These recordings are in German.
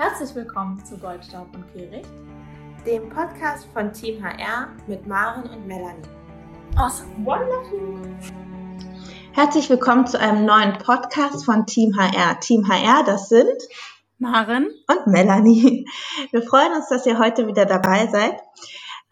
Herzlich willkommen zu Goldstaub und Kehricht, dem Podcast von Team HR mit Maren und Melanie. Awesome. Wonderful. Herzlich willkommen zu einem neuen Podcast von Team HR. Team HR, das sind Maren und Melanie. Wir freuen uns, dass ihr heute wieder dabei seid.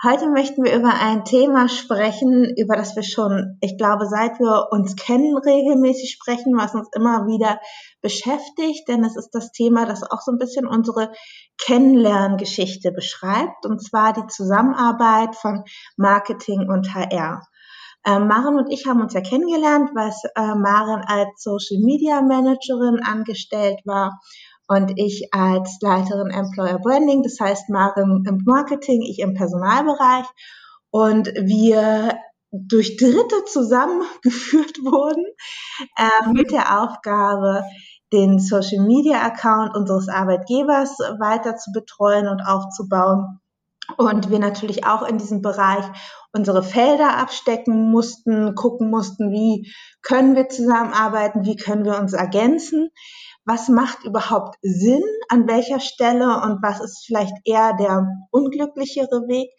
Heute möchten wir über ein Thema sprechen, über das wir schon, ich glaube, seit wir uns kennen, regelmäßig sprechen, was uns immer wieder beschäftigt, denn es ist das Thema, das auch so ein bisschen unsere Kennenlerngeschichte beschreibt, und zwar die Zusammenarbeit von Marketing und HR. Äh, Maren und ich haben uns ja kennengelernt, weil äh, Maren als Social Media Managerin angestellt war und ich als Leiterin Employer Branding, das heißt Maren im Marketing, ich im Personalbereich und wir durch Dritte zusammengeführt wurden äh, mit der Aufgabe, den Social Media Account unseres Arbeitgebers weiter zu betreuen und aufzubauen. Und wir natürlich auch in diesem Bereich unsere Felder abstecken mussten, gucken mussten, wie können wir zusammenarbeiten, wie können wir uns ergänzen was macht überhaupt Sinn, an welcher Stelle und was ist vielleicht eher der unglücklichere Weg.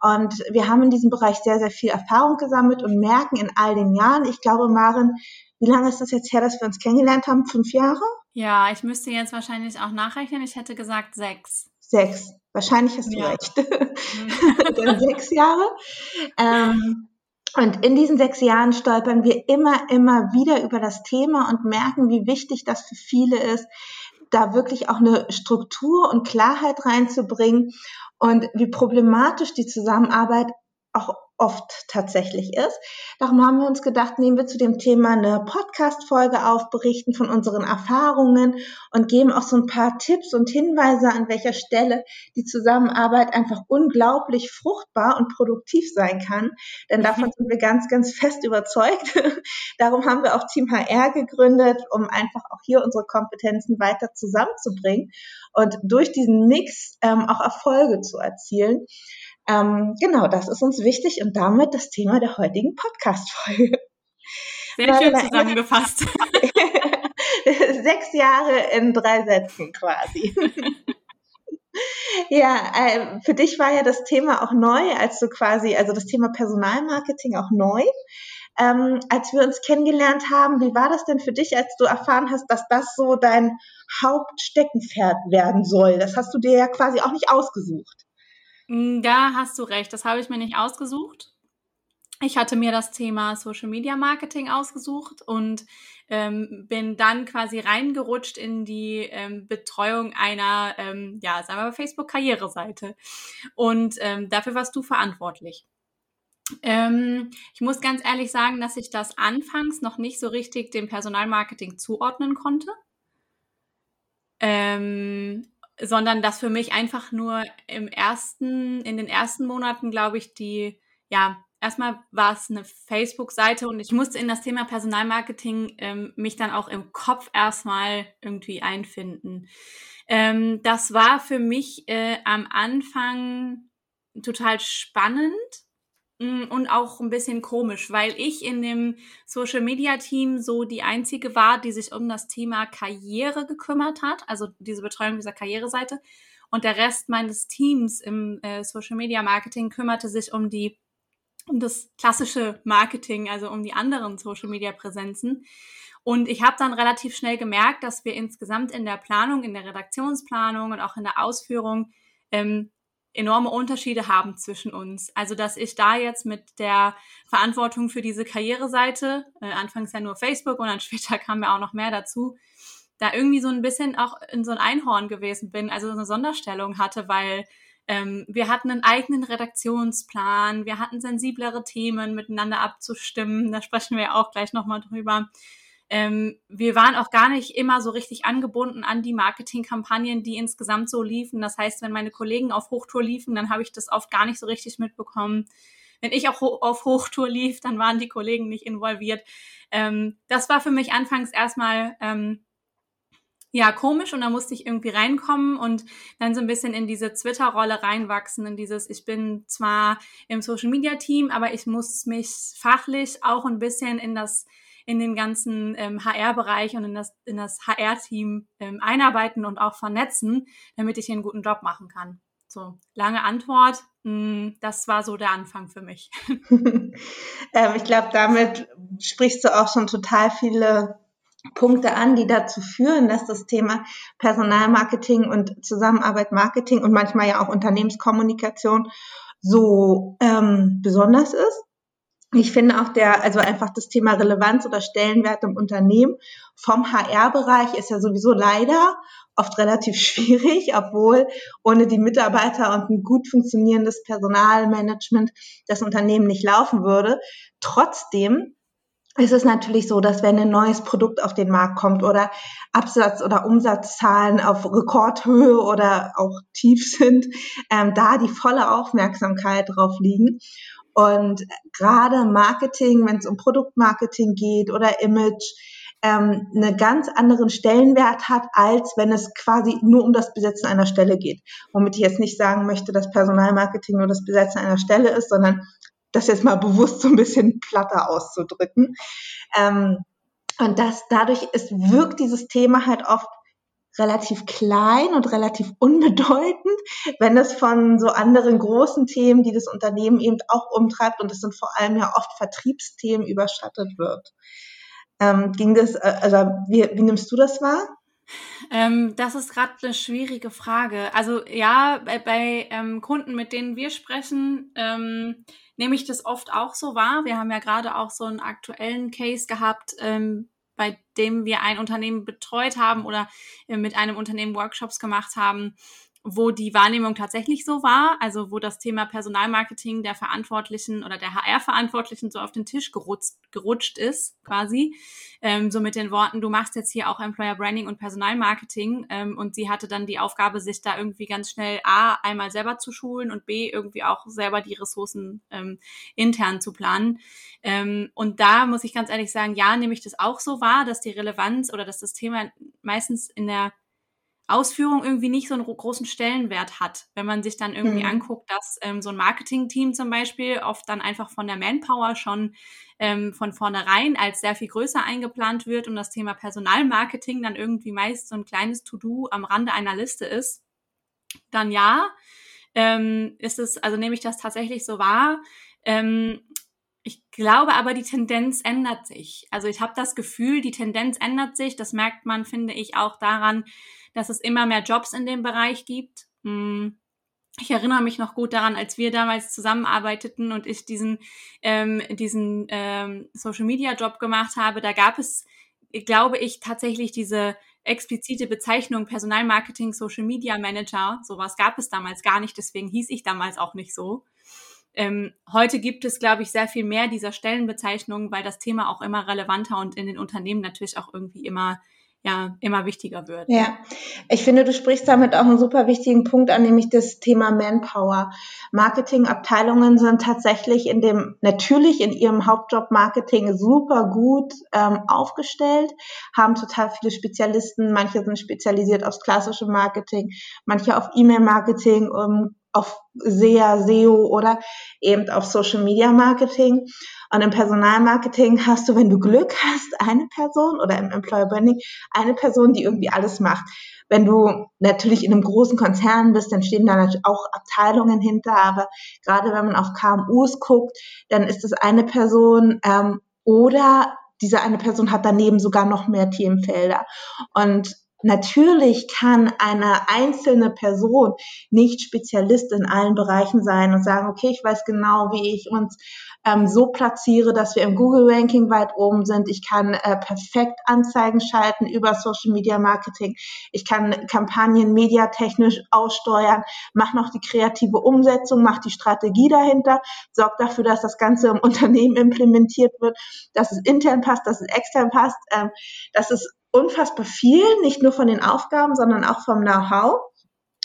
Und wir haben in diesem Bereich sehr, sehr viel Erfahrung gesammelt und merken in all den Jahren, ich glaube, Maren, wie lange ist das jetzt her, dass wir uns kennengelernt haben? Fünf Jahre? Ja, ich müsste jetzt wahrscheinlich auch nachrechnen. Ich hätte gesagt sechs. Sechs. Wahrscheinlich hast du ja. recht. Mhm. sechs Jahre. Ähm, und in diesen sechs Jahren stolpern wir immer, immer wieder über das Thema und merken, wie wichtig das für viele ist, da wirklich auch eine Struktur und Klarheit reinzubringen. Und wie problematisch die Zusammenarbeit auch oft tatsächlich ist. Darum haben wir uns gedacht, nehmen wir zu dem Thema eine Podcast-Folge auf, berichten von unseren Erfahrungen und geben auch so ein paar Tipps und Hinweise, an welcher Stelle die Zusammenarbeit einfach unglaublich fruchtbar und produktiv sein kann. Denn mhm. davon sind wir ganz, ganz fest überzeugt. Darum haben wir auch Team HR gegründet, um einfach auch hier unsere Kompetenzen weiter zusammenzubringen und durch diesen Mix ähm, auch Erfolge zu erzielen. Ähm, genau, das ist uns wichtig und damit das Thema der heutigen Podcast-Folge. Sehr schön zusammengefasst. Sechs Jahre in drei Sätzen quasi. ja, äh, für dich war ja das Thema auch neu, als du quasi, also das Thema Personalmarketing auch neu. Ähm, als wir uns kennengelernt haben, wie war das denn für dich, als du erfahren hast, dass das so dein Hauptsteckenpferd werden soll? Das hast du dir ja quasi auch nicht ausgesucht. Mm, da hast du recht, das habe ich mir nicht ausgesucht. Ich hatte mir das Thema Social Media Marketing ausgesucht und ähm, bin dann quasi reingerutscht in die ähm, Betreuung einer, ähm, ja, sagen wir mal, Facebook-Karriereseite. Und ähm, dafür warst du verantwortlich. Ähm, ich muss ganz ehrlich sagen, dass ich das anfangs noch nicht so richtig dem Personalmarketing zuordnen konnte. Ähm, sondern dass für mich einfach nur im ersten, in den ersten Monaten, glaube ich, die, ja, erstmal war es eine Facebook-Seite und ich musste in das Thema Personalmarketing ähm, mich dann auch im Kopf erstmal irgendwie einfinden. Ähm, das war für mich äh, am Anfang total spannend, und auch ein bisschen komisch, weil ich in dem Social Media Team so die einzige war, die sich um das Thema Karriere gekümmert hat, also diese Betreuung dieser Karriereseite. Und der Rest meines Teams im äh, Social Media Marketing kümmerte sich um die um das klassische Marketing, also um die anderen Social Media Präsenzen. Und ich habe dann relativ schnell gemerkt, dass wir insgesamt in der Planung, in der Redaktionsplanung und auch in der Ausführung ähm, enorme Unterschiede haben zwischen uns. Also, dass ich da jetzt mit der Verantwortung für diese Karriereseite, äh, anfangs ja nur Facebook und dann später kam ja auch noch mehr dazu, da irgendwie so ein bisschen auch in so ein Einhorn gewesen bin, also so eine Sonderstellung hatte, weil ähm, wir hatten einen eigenen Redaktionsplan, wir hatten sensiblere Themen miteinander abzustimmen, da sprechen wir auch gleich nochmal drüber. Ähm, wir waren auch gar nicht immer so richtig angebunden an die Marketingkampagnen, die insgesamt so liefen. Das heißt, wenn meine Kollegen auf Hochtour liefen, dann habe ich das oft gar nicht so richtig mitbekommen. Wenn ich auch ho auf Hochtour lief, dann waren die Kollegen nicht involviert. Ähm, das war für mich anfangs erstmal ähm, ja komisch und da musste ich irgendwie reinkommen und dann so ein bisschen in diese Twitter-Rolle reinwachsen, in dieses, ich bin zwar im Social-Media-Team, aber ich muss mich fachlich auch ein bisschen in das in den ganzen ähm, HR-Bereich und in das, in das HR-Team ähm, einarbeiten und auch vernetzen, damit ich hier einen guten Job machen kann. So, lange Antwort. Hm, das war so der Anfang für mich. ähm, ich glaube, damit sprichst du auch schon total viele Punkte an, die dazu führen, dass das Thema Personalmarketing und Zusammenarbeit Marketing und manchmal ja auch Unternehmenskommunikation so ähm, besonders ist. Ich finde auch der, also einfach das Thema Relevanz oder Stellenwert im Unternehmen vom HR-Bereich ist ja sowieso leider oft relativ schwierig, obwohl ohne die Mitarbeiter und ein gut funktionierendes Personalmanagement das Unternehmen nicht laufen würde. Trotzdem ist es natürlich so, dass wenn ein neues Produkt auf den Markt kommt oder Absatz- oder Umsatzzahlen auf Rekordhöhe oder auch tief sind, ähm, da die volle Aufmerksamkeit drauf liegen. Und gerade Marketing, wenn es um Produktmarketing geht oder Image, ähm, einen ganz anderen Stellenwert hat, als wenn es quasi nur um das Besetzen einer Stelle geht. Womit ich jetzt nicht sagen möchte, dass Personalmarketing nur das Besetzen einer Stelle ist, sondern das jetzt mal bewusst so ein bisschen platter auszudrücken. Ähm, und das dadurch ist, wirkt dieses Thema halt oft relativ klein und relativ unbedeutend, wenn es von so anderen großen Themen, die das Unternehmen eben auch umtreibt, und das sind vor allem ja oft Vertriebsthemen, überschattet wird. Ähm, ging das, äh, also wie, wie nimmst du das wahr? Ähm, das ist gerade eine schwierige Frage. Also ja, bei, bei ähm, Kunden, mit denen wir sprechen, ähm, nehme ich das oft auch so wahr. Wir haben ja gerade auch so einen aktuellen Case gehabt, ähm, bei dem wir ein Unternehmen betreut haben oder äh, mit einem Unternehmen Workshops gemacht haben, wo die Wahrnehmung tatsächlich so war, also wo das Thema Personalmarketing der Verantwortlichen oder der HR-Verantwortlichen so auf den Tisch gerutscht, gerutscht ist, quasi. Ähm, so mit den Worten, du machst jetzt hier auch Employer Branding und Personalmarketing. Ähm, und sie hatte dann die Aufgabe, sich da irgendwie ganz schnell A, einmal selber zu schulen und B, irgendwie auch selber die Ressourcen ähm, intern zu planen. Ähm, und da muss ich ganz ehrlich sagen, ja, nehme ich das auch so wahr, dass die Relevanz oder dass das Thema meistens in der Ausführung irgendwie nicht so einen großen Stellenwert hat. Wenn man sich dann irgendwie mhm. anguckt, dass ähm, so ein Marketing-Team zum Beispiel oft dann einfach von der Manpower schon ähm, von vornherein als sehr viel größer eingeplant wird und das Thema Personalmarketing dann irgendwie meist so ein kleines To-Do am Rande einer Liste ist, dann ja, ähm, ist es, also nehme ich das tatsächlich so wahr. Ähm, ich glaube aber, die Tendenz ändert sich. Also ich habe das Gefühl, die Tendenz ändert sich. Das merkt man, finde ich, auch daran, dass es immer mehr Jobs in dem Bereich gibt. Hm. Ich erinnere mich noch gut daran, als wir damals zusammenarbeiteten und ich diesen, ähm, diesen ähm, Social Media Job gemacht habe. Da gab es, glaube ich, tatsächlich diese explizite Bezeichnung Personalmarketing Social Media Manager. Sowas gab es damals gar nicht, deswegen hieß ich damals auch nicht so. Ähm, heute gibt es, glaube ich, sehr viel mehr dieser Stellenbezeichnungen, weil das Thema auch immer relevanter und in den Unternehmen natürlich auch irgendwie immer ja immer wichtiger wird. Ja, ich finde, du sprichst damit auch einen super wichtigen Punkt an, nämlich das Thema Manpower. Marketingabteilungen sind tatsächlich in dem natürlich in ihrem Hauptjob Marketing super gut ähm, aufgestellt, haben total viele Spezialisten. Manche sind spezialisiert aufs klassische Marketing, manche auf E-Mail-Marketing, um, auf SEA, SEO oder eben auf Social Media Marketing. Und im Personalmarketing hast du, wenn du Glück hast, eine Person oder im Employer Branding eine Person, die irgendwie alles macht. Wenn du natürlich in einem großen Konzern bist, dann stehen da natürlich auch Abteilungen hinter, aber gerade wenn man auf KMUs guckt, dann ist es eine Person ähm, oder diese eine Person hat daneben sogar noch mehr Themenfelder. Und Natürlich kann eine einzelne Person nicht Spezialist in allen Bereichen sein und sagen, okay, ich weiß genau, wie ich uns ähm, so platziere, dass wir im Google-Ranking weit oben sind. Ich kann äh, perfekt Anzeigen schalten über Social Media Marketing. Ich kann Kampagnen mediatechnisch aussteuern, mache noch die kreative Umsetzung, mache die Strategie dahinter, sorge dafür, dass das Ganze im Unternehmen implementiert wird, dass es intern passt, dass es extern passt, ähm, dass es unfassbar viel, nicht nur von den Aufgaben, sondern auch vom Know-how.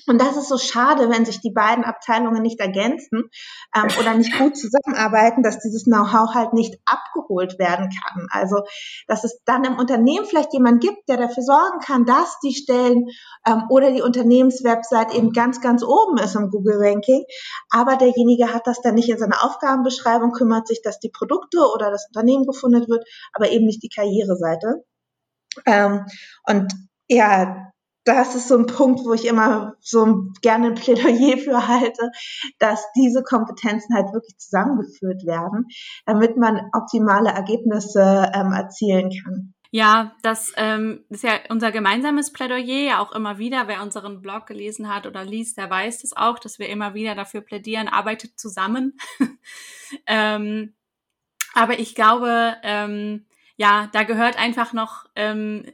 Und das ist so schade, wenn sich die beiden Abteilungen nicht ergänzen ähm, oder nicht gut zusammenarbeiten, dass dieses Know-how halt nicht abgeholt werden kann. Also, dass es dann im Unternehmen vielleicht jemand gibt, der dafür sorgen kann, dass die Stellen ähm, oder die Unternehmenswebsite eben ganz, ganz oben ist im Google-Ranking. Aber derjenige hat das dann nicht in seiner Aufgabenbeschreibung, kümmert sich, dass die Produkte oder das Unternehmen gefunden wird, aber eben nicht die Karriereseite. Ähm, und ja, das ist so ein Punkt, wo ich immer so gerne ein Plädoyer für halte, dass diese Kompetenzen halt wirklich zusammengeführt werden, damit man optimale Ergebnisse ähm, erzielen kann. Ja, das ähm, ist ja unser gemeinsames Plädoyer, auch immer wieder. Wer unseren Blog gelesen hat oder liest, der weiß das auch, dass wir immer wieder dafür plädieren, arbeitet zusammen. ähm, aber ich glaube, ähm, ja, da gehört einfach noch, ähm,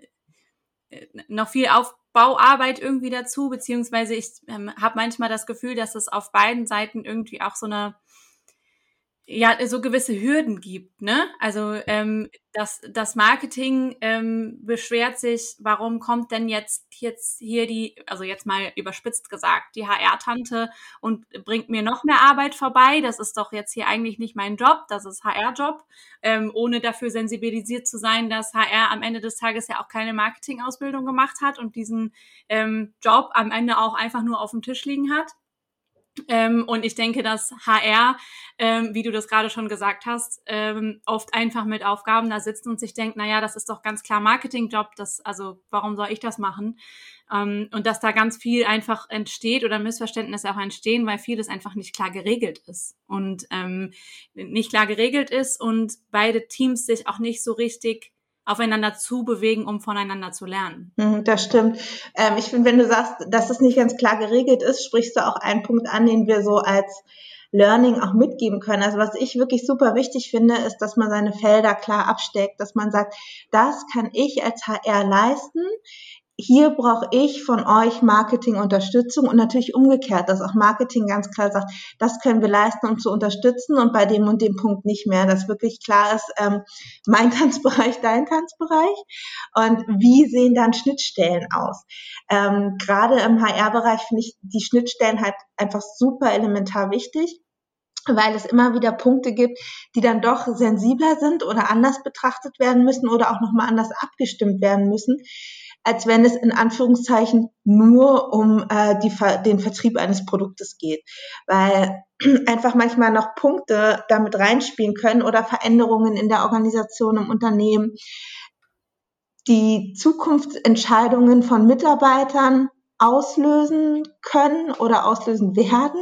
noch viel auf, Bauarbeit irgendwie dazu, beziehungsweise ich ähm, habe manchmal das Gefühl, dass es auf beiden Seiten irgendwie auch so eine ja so gewisse Hürden gibt, ne? Also ähm, das das Marketing ähm, beschwert sich, warum kommt denn jetzt jetzt hier die, also jetzt mal überspitzt gesagt, die HR-Tante und bringt mir noch mehr Arbeit vorbei. Das ist doch jetzt hier eigentlich nicht mein Job, das ist HR-Job, ähm, ohne dafür sensibilisiert zu sein, dass HR am Ende des Tages ja auch keine Marketing-Ausbildung gemacht hat und diesen ähm, Job am Ende auch einfach nur auf dem Tisch liegen hat. Ähm, und ich denke, dass HR, ähm, wie du das gerade schon gesagt hast, ähm, oft einfach mit Aufgaben da sitzt und sich denkt, na ja, das ist doch ganz klar Marketingjob, das, also warum soll ich das machen? Ähm, und dass da ganz viel einfach entsteht oder Missverständnisse auch entstehen, weil vieles einfach nicht klar geregelt ist und ähm, nicht klar geregelt ist und beide Teams sich auch nicht so richtig aufeinander zu bewegen, um voneinander zu lernen. Mhm, das stimmt. Ähm, ich finde, wenn du sagst, dass es nicht ganz klar geregelt ist, sprichst du auch einen Punkt an, den wir so als Learning auch mitgeben können. Also was ich wirklich super wichtig finde, ist, dass man seine Felder klar absteckt, dass man sagt, das kann ich als HR leisten hier brauche ich von euch Marketingunterstützung und natürlich umgekehrt, dass auch Marketing ganz klar sagt, das können wir leisten, um zu unterstützen und bei dem und dem Punkt nicht mehr, dass wirklich klar ist, ähm, mein Tanzbereich, dein Tanzbereich und wie sehen dann Schnittstellen aus. Ähm, Gerade im HR-Bereich finde ich die Schnittstellen halt einfach super elementar wichtig weil es immer wieder Punkte gibt, die dann doch sensibler sind oder anders betrachtet werden müssen oder auch nochmal anders abgestimmt werden müssen als wenn es in Anführungszeichen nur um äh, die, den Vertrieb eines Produktes geht, weil einfach manchmal noch Punkte damit reinspielen können oder Veränderungen in der Organisation im Unternehmen, die Zukunftsentscheidungen von Mitarbeitern auslösen können oder auslösen werden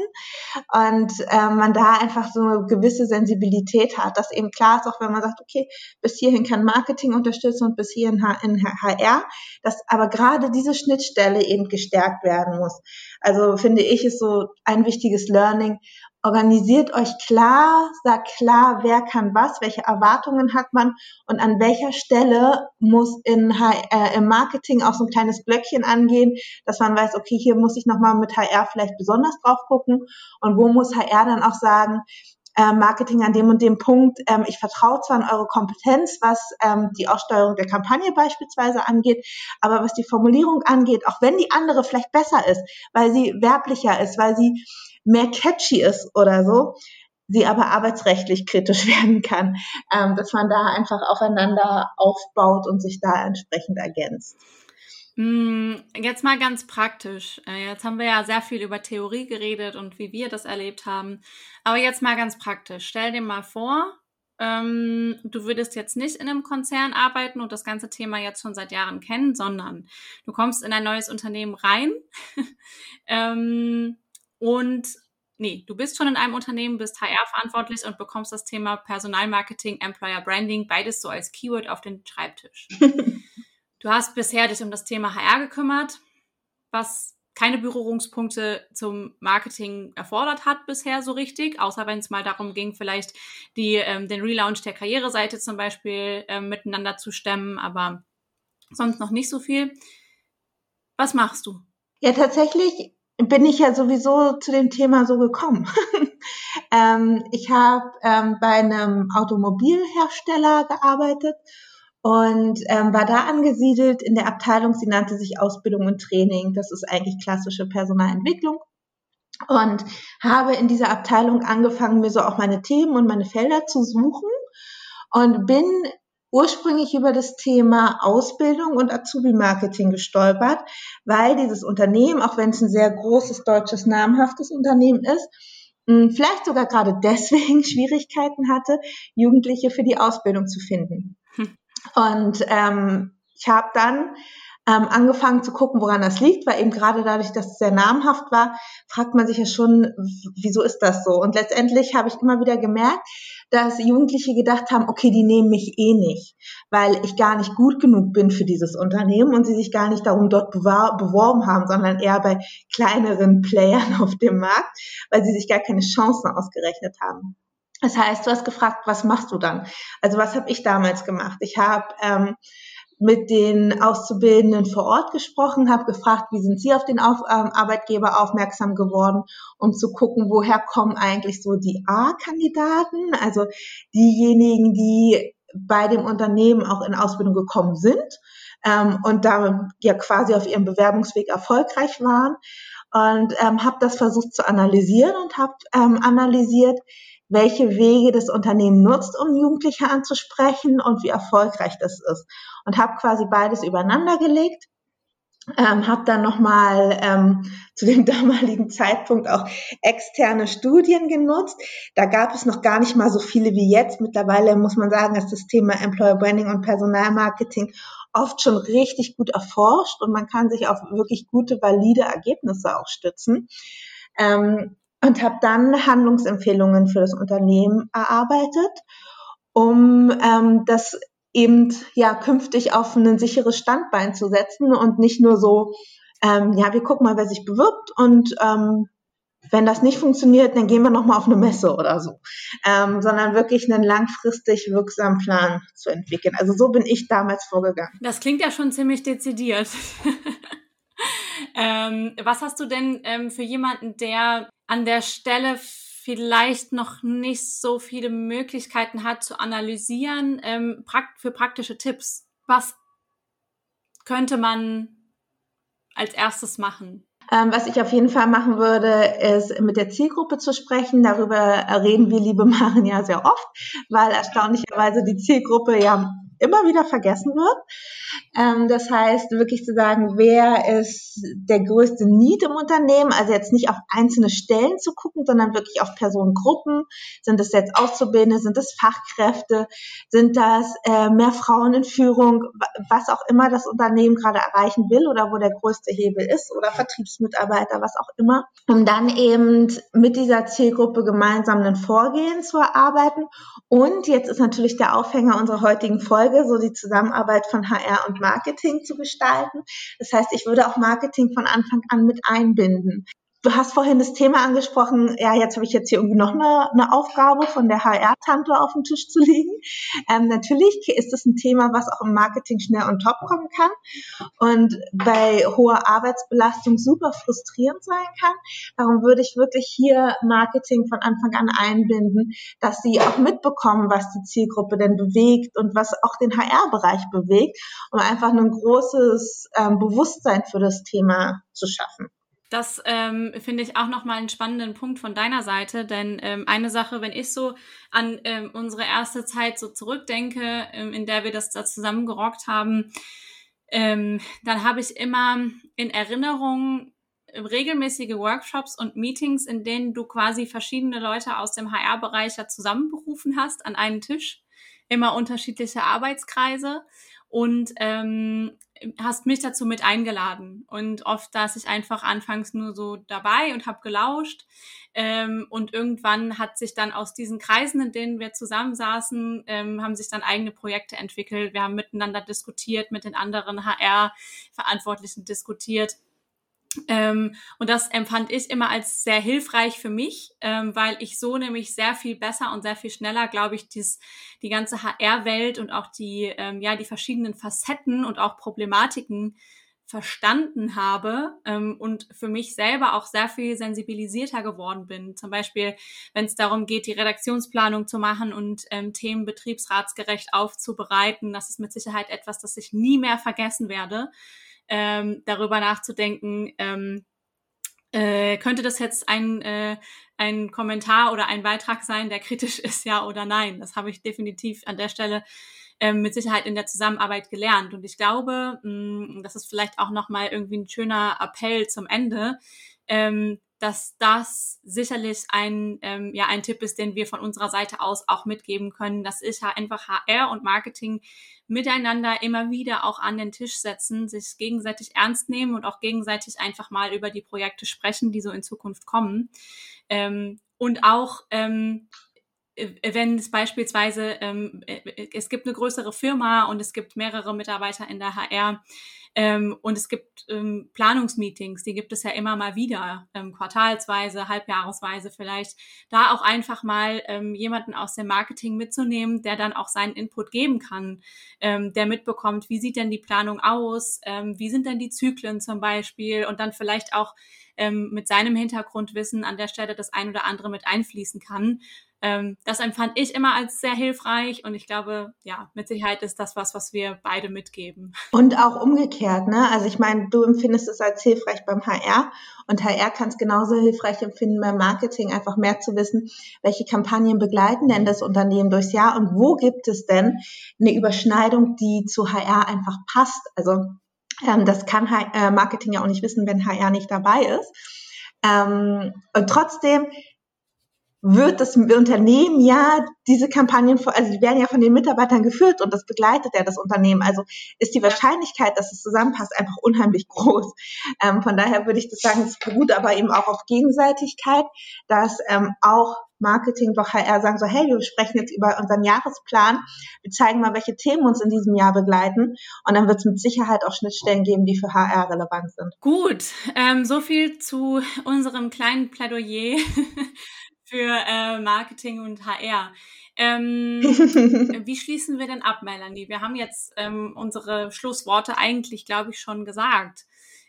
und äh, man da einfach so eine gewisse Sensibilität hat, dass eben klar ist, auch wenn man sagt, okay, bis hierhin kann Marketing unterstützen und bis hierhin in HR, dass aber gerade diese Schnittstelle eben gestärkt werden muss. Also finde ich, ist so ein wichtiges Learning organisiert euch klar, sagt klar, wer kann was, welche Erwartungen hat man und an welcher Stelle muss in, äh, im Marketing auch so ein kleines Blöckchen angehen, dass man weiß, okay, hier muss ich nochmal mit HR vielleicht besonders drauf gucken und wo muss HR dann auch sagen, äh, Marketing an dem und dem Punkt, ähm, ich vertraue zwar an eure Kompetenz, was ähm, die Aussteuerung der Kampagne beispielsweise angeht, aber was die Formulierung angeht, auch wenn die andere vielleicht besser ist, weil sie werblicher ist, weil sie mehr catchy ist oder so, sie aber arbeitsrechtlich kritisch werden kann, ähm, dass man da einfach aufeinander aufbaut und sich da entsprechend ergänzt. Mm, jetzt mal ganz praktisch. Äh, jetzt haben wir ja sehr viel über Theorie geredet und wie wir das erlebt haben. Aber jetzt mal ganz praktisch. Stell dir mal vor, ähm, du würdest jetzt nicht in einem Konzern arbeiten und das ganze Thema jetzt schon seit Jahren kennen, sondern du kommst in ein neues Unternehmen rein ähm, und nee, du bist schon in einem Unternehmen, bist HR verantwortlich und bekommst das Thema Personalmarketing, Employer Branding, beides so als Keyword auf den Schreibtisch. du hast bisher dich um das Thema HR gekümmert, was keine Berührungspunkte zum Marketing erfordert hat bisher so richtig, außer wenn es mal darum ging, vielleicht die, ähm, den Relaunch der Karriereseite zum Beispiel ähm, miteinander zu stemmen, aber sonst noch nicht so viel. Was machst du? Ja, tatsächlich bin ich ja sowieso zu dem Thema so gekommen. ähm, ich habe ähm, bei einem Automobilhersteller gearbeitet und ähm, war da angesiedelt in der Abteilung, sie nannte sich Ausbildung und Training. Das ist eigentlich klassische Personalentwicklung. Und habe in dieser Abteilung angefangen, mir so auch meine Themen und meine Felder zu suchen und bin ursprünglich über das Thema Ausbildung und Azubi-Marketing gestolpert, weil dieses Unternehmen, auch wenn es ein sehr großes deutsches namhaftes Unternehmen ist, vielleicht sogar gerade deswegen Schwierigkeiten hatte, Jugendliche für die Ausbildung zu finden. Hm. Und ähm, ich habe dann ähm, angefangen zu gucken, woran das liegt, weil eben gerade dadurch, dass es sehr namhaft war, fragt man sich ja schon, wieso ist das so? Und letztendlich habe ich immer wieder gemerkt, dass Jugendliche gedacht haben, okay, die nehmen mich eh nicht, weil ich gar nicht gut genug bin für dieses Unternehmen und sie sich gar nicht darum dort beworben haben, sondern eher bei kleineren Playern auf dem Markt, weil sie sich gar keine Chancen ausgerechnet haben. Das heißt, du hast gefragt, was machst du dann? Also was habe ich damals gemacht? Ich habe ähm, mit den Auszubildenden vor Ort gesprochen, habe gefragt, wie sind sie auf den auf, ähm, Arbeitgeber aufmerksam geworden, um zu gucken, woher kommen eigentlich so die A-Kandidaten, also diejenigen, die bei dem Unternehmen auch in Ausbildung gekommen sind ähm, und da ja quasi auf ihrem Bewerbungsweg erfolgreich waren. Und ähm, habe das versucht zu analysieren und habe ähm, analysiert, welche Wege das Unternehmen nutzt, um Jugendliche anzusprechen und wie erfolgreich das ist. Und habe quasi beides übereinander gelegt. Ähm, habe dann nochmal ähm, zu dem damaligen Zeitpunkt auch externe Studien genutzt. Da gab es noch gar nicht mal so viele wie jetzt. Mittlerweile muss man sagen, dass das Thema Employer Branding und Personalmarketing oft schon richtig gut erforscht und man kann sich auf wirklich gute, valide Ergebnisse auch stützen. Ähm, und habe dann Handlungsempfehlungen für das Unternehmen erarbeitet, um ähm, das eben ja künftig auf ein sicheres Standbein zu setzen und nicht nur so, ähm, ja, wir gucken mal, wer sich bewirbt und ähm, wenn das nicht funktioniert, dann gehen wir nochmal auf eine Messe oder so, ähm, sondern wirklich einen langfristig wirksamen Plan zu entwickeln. Also so bin ich damals vorgegangen. Das klingt ja schon ziemlich dezidiert. ähm, was hast du denn ähm, für jemanden, der an der Stelle vielleicht noch nicht so viele Möglichkeiten hat zu analysieren, ähm, für praktische Tipps. Was könnte man als erstes machen? Ähm, was ich auf jeden Fall machen würde, ist mit der Zielgruppe zu sprechen. Darüber reden wir, liebe Maren, ja sehr oft, weil erstaunlicherweise die Zielgruppe ja immer wieder vergessen wird. Ähm, das heißt, wirklich zu sagen, wer ist der größte Need im Unternehmen, also jetzt nicht auf einzelne Stellen zu gucken, sondern wirklich auf Personengruppen. Sind das jetzt Auszubildende, sind das Fachkräfte, sind das äh, mehr Frauen in Führung, was auch immer das Unternehmen gerade erreichen will oder wo der größte Hebel ist oder Vertriebsmitarbeiter, was auch immer, um dann eben mit dieser Zielgruppe gemeinsam ein Vorgehen zu erarbeiten. Und jetzt ist natürlich der Aufhänger unserer heutigen Folge, so die Zusammenarbeit von HR und Marketing zu gestalten. Das heißt, ich würde auch Marketing von Anfang an mit einbinden. Du hast vorhin das Thema angesprochen, ja, jetzt habe ich jetzt hier irgendwie noch eine, eine Aufgabe von der HR-Tante auf dem Tisch zu legen. Ähm, natürlich ist das ein Thema, was auch im Marketing schnell on top kommen kann und bei hoher Arbeitsbelastung super frustrierend sein kann. Darum würde ich wirklich hier Marketing von Anfang an einbinden, dass sie auch mitbekommen, was die Zielgruppe denn bewegt und was auch den HR-Bereich bewegt, um einfach ein großes ähm, Bewusstsein für das Thema zu schaffen. Das ähm, finde ich auch nochmal einen spannenden Punkt von deiner Seite, denn ähm, eine Sache, wenn ich so an ähm, unsere erste Zeit so zurückdenke, ähm, in der wir das da zusammen gerockt haben, ähm, dann habe ich immer in Erinnerung regelmäßige Workshops und Meetings, in denen du quasi verschiedene Leute aus dem HR-Bereich ja zusammenberufen hast an einen Tisch, immer unterschiedliche Arbeitskreise und ähm, hast mich dazu mit eingeladen. Und oft saß ich einfach anfangs nur so dabei und habe gelauscht. Ähm, und irgendwann hat sich dann aus diesen Kreisen, in denen wir zusammensaßen, ähm, haben sich dann eigene Projekte entwickelt. Wir haben miteinander diskutiert, mit den anderen HR-Verantwortlichen diskutiert ähm, und das empfand ich immer als sehr hilfreich für mich, ähm, weil ich so nämlich sehr viel besser und sehr viel schneller, glaube ich, dies, die ganze HR-Welt und auch die, ähm, ja, die verschiedenen Facetten und auch Problematiken verstanden habe ähm, und für mich selber auch sehr viel sensibilisierter geworden bin. Zum Beispiel, wenn es darum geht, die Redaktionsplanung zu machen und ähm, Themen betriebsratsgerecht aufzubereiten. Das ist mit Sicherheit etwas, das ich nie mehr vergessen werde, ähm, darüber nachzudenken. Ähm, äh, könnte das jetzt ein, äh, ein Kommentar oder ein Beitrag sein, der kritisch ist, ja oder nein? Das habe ich definitiv an der Stelle ähm, mit Sicherheit in der Zusammenarbeit gelernt. Und ich glaube, mh, mm, das ist vielleicht auch nochmal irgendwie ein schöner Appell zum Ende, ähm, dass das sicherlich ein, ähm, ja, ein Tipp ist, den wir von unserer Seite aus auch mitgeben können, dass ich einfach HR und Marketing miteinander immer wieder auch an den Tisch setzen, sich gegenseitig ernst nehmen und auch gegenseitig einfach mal über die Projekte sprechen, die so in Zukunft kommen. Ähm, und auch ähm, äh, wenn es beispielsweise, ähm, äh, es gibt eine größere Firma und es gibt mehrere Mitarbeiter in der HR ähm, und es gibt ähm, Planungsmeetings, die gibt es ja immer mal wieder, ähm, quartalsweise, halbjahresweise vielleicht, da auch einfach mal ähm, jemanden aus dem Marketing mitzunehmen, der dann auch seinen Input geben kann, ähm, der mitbekommt, wie sieht denn die Planung aus, ähm, wie sind denn die Zyklen zum Beispiel? Und dann vielleicht auch mit seinem Hintergrundwissen an der Stelle das ein oder andere mit einfließen kann. Das empfand ich immer als sehr hilfreich und ich glaube, ja, mit Sicherheit ist das was, was wir beide mitgeben. Und auch umgekehrt, ne? Also ich meine, du empfindest es als hilfreich beim HR und HR kann es genauso hilfreich empfinden beim Marketing, einfach mehr zu wissen, welche Kampagnen begleiten denn das Unternehmen durchs Jahr und wo gibt es denn eine Überschneidung, die zu HR einfach passt. Also ähm, das kann äh, Marketing ja auch nicht wissen, wenn HR nicht dabei ist. Ähm, und trotzdem wird das Unternehmen ja diese Kampagnen, also die werden ja von den Mitarbeitern geführt und das begleitet ja das Unternehmen. Also ist die Wahrscheinlichkeit, dass es zusammenpasst, einfach unheimlich groß. Ähm, von daher würde ich das sagen, es beruht aber eben auch auf Gegenseitigkeit, dass ähm, auch Marketing doch HR sagen so, hey, wir sprechen jetzt über unseren Jahresplan, wir zeigen mal, welche Themen uns in diesem Jahr begleiten und dann wird es mit Sicherheit auch Schnittstellen geben, die für HR relevant sind. Gut, ähm, so viel zu unserem kleinen Plädoyer für äh, Marketing und HR. Ähm, wie schließen wir denn ab, Melanie? Wir haben jetzt ähm, unsere Schlussworte eigentlich, glaube ich, schon gesagt.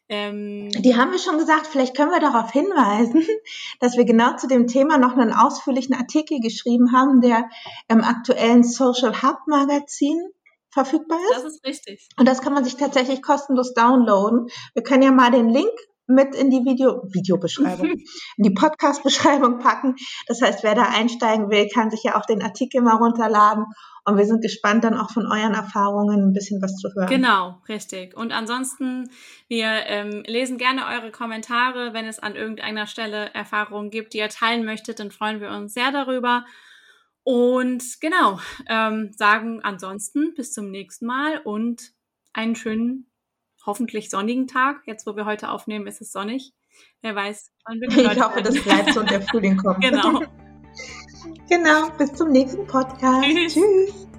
Ähm, die haben wir schon gesagt. Vielleicht können wir darauf hinweisen, dass wir genau zu dem Thema noch einen ausführlichen Artikel geschrieben haben, der im aktuellen Social Hub Magazin verfügbar ist. Das ist richtig. Und das kann man sich tatsächlich kostenlos downloaden. Wir können ja mal den Link mit in die Video, Videobeschreibung, in die Podcast-Beschreibung packen. Das heißt, wer da einsteigen will, kann sich ja auch den Artikel mal runterladen. Und wir sind gespannt, dann auch von euren Erfahrungen ein bisschen was zu hören. Genau, richtig. Und ansonsten, wir ähm, lesen gerne eure Kommentare. Wenn es an irgendeiner Stelle Erfahrungen gibt, die ihr teilen möchtet, dann freuen wir uns sehr darüber. Und genau, ähm, sagen ansonsten bis zum nächsten Mal und einen schönen hoffentlich sonnigen Tag. Jetzt, wo wir heute aufnehmen, ist es sonnig. Wer weiß, wann wir Ich hoffe, das bleibt so und der Frühling kommt. Genau. genau. Bis zum nächsten Podcast. Tschüss. Tschüss.